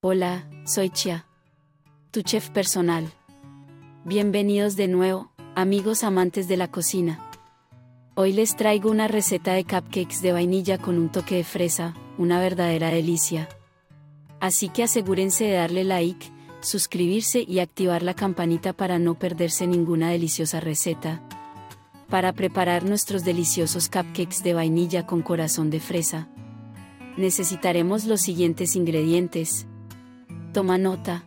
Hola, soy Chia, tu chef personal. Bienvenidos de nuevo, amigos amantes de la cocina. Hoy les traigo una receta de cupcakes de vainilla con un toque de fresa, una verdadera delicia. Así que asegúrense de darle like, suscribirse y activar la campanita para no perderse ninguna deliciosa receta. Para preparar nuestros deliciosos cupcakes de vainilla con corazón de fresa, necesitaremos los siguientes ingredientes. Toma nota.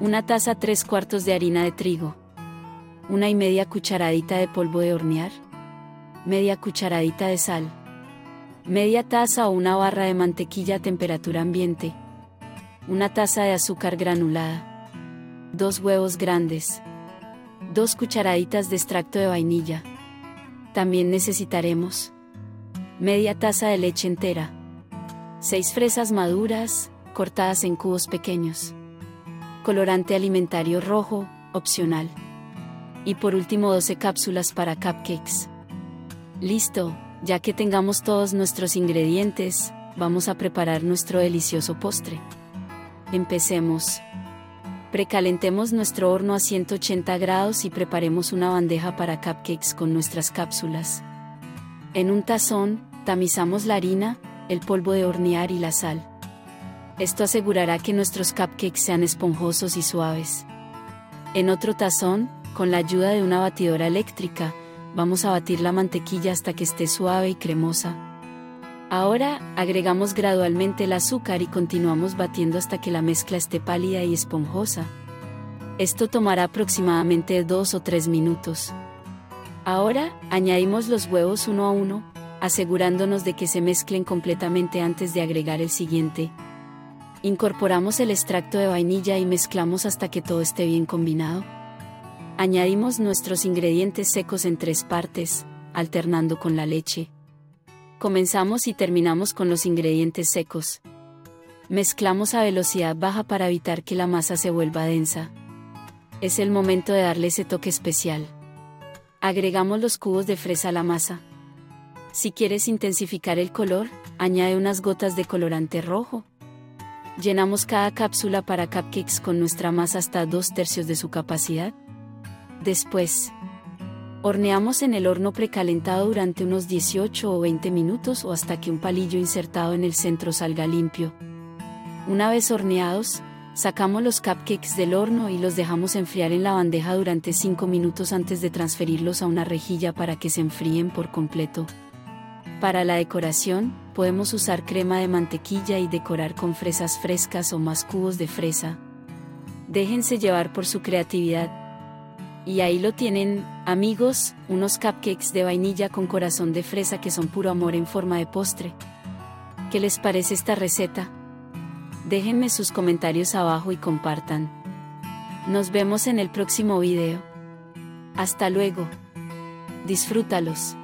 Una taza 3 cuartos de harina de trigo. Una y media cucharadita de polvo de hornear. Media cucharadita de sal. Media taza o una barra de mantequilla a temperatura ambiente. Una taza de azúcar granulada. Dos huevos grandes. Dos cucharaditas de extracto de vainilla. También necesitaremos media taza de leche entera. 6 fresas maduras, cortadas en cubos pequeños. Colorante alimentario rojo, opcional. Y por último 12 cápsulas para cupcakes. Listo, ya que tengamos todos nuestros ingredientes, vamos a preparar nuestro delicioso postre. Empecemos. Precalentemos nuestro horno a 180 grados y preparemos una bandeja para cupcakes con nuestras cápsulas. En un tazón, tamizamos la harina, el polvo de hornear y la sal. Esto asegurará que nuestros cupcakes sean esponjosos y suaves. En otro tazón, con la ayuda de una batidora eléctrica, vamos a batir la mantequilla hasta que esté suave y cremosa. Ahora, agregamos gradualmente el azúcar y continuamos batiendo hasta que la mezcla esté pálida y esponjosa. Esto tomará aproximadamente 2 o 3 minutos. Ahora, añadimos los huevos uno a uno, asegurándonos de que se mezclen completamente antes de agregar el siguiente. Incorporamos el extracto de vainilla y mezclamos hasta que todo esté bien combinado. Añadimos nuestros ingredientes secos en tres partes, alternando con la leche. Comenzamos y terminamos con los ingredientes secos. Mezclamos a velocidad baja para evitar que la masa se vuelva densa. Es el momento de darle ese toque especial. Agregamos los cubos de fresa a la masa. Si quieres intensificar el color, añade unas gotas de colorante rojo. Llenamos cada cápsula para cupcakes con nuestra masa hasta dos tercios de su capacidad. Después, horneamos en el horno precalentado durante unos 18 o 20 minutos o hasta que un palillo insertado en el centro salga limpio. Una vez horneados, sacamos los cupcakes del horno y los dejamos enfriar en la bandeja durante 5 minutos antes de transferirlos a una rejilla para que se enfríen por completo. Para la decoración, podemos usar crema de mantequilla y decorar con fresas frescas o más cubos de fresa. Déjense llevar por su creatividad. Y ahí lo tienen, amigos, unos cupcakes de vainilla con corazón de fresa que son puro amor en forma de postre. ¿Qué les parece esta receta? Déjenme sus comentarios abajo y compartan. Nos vemos en el próximo video. Hasta luego. Disfrútalos.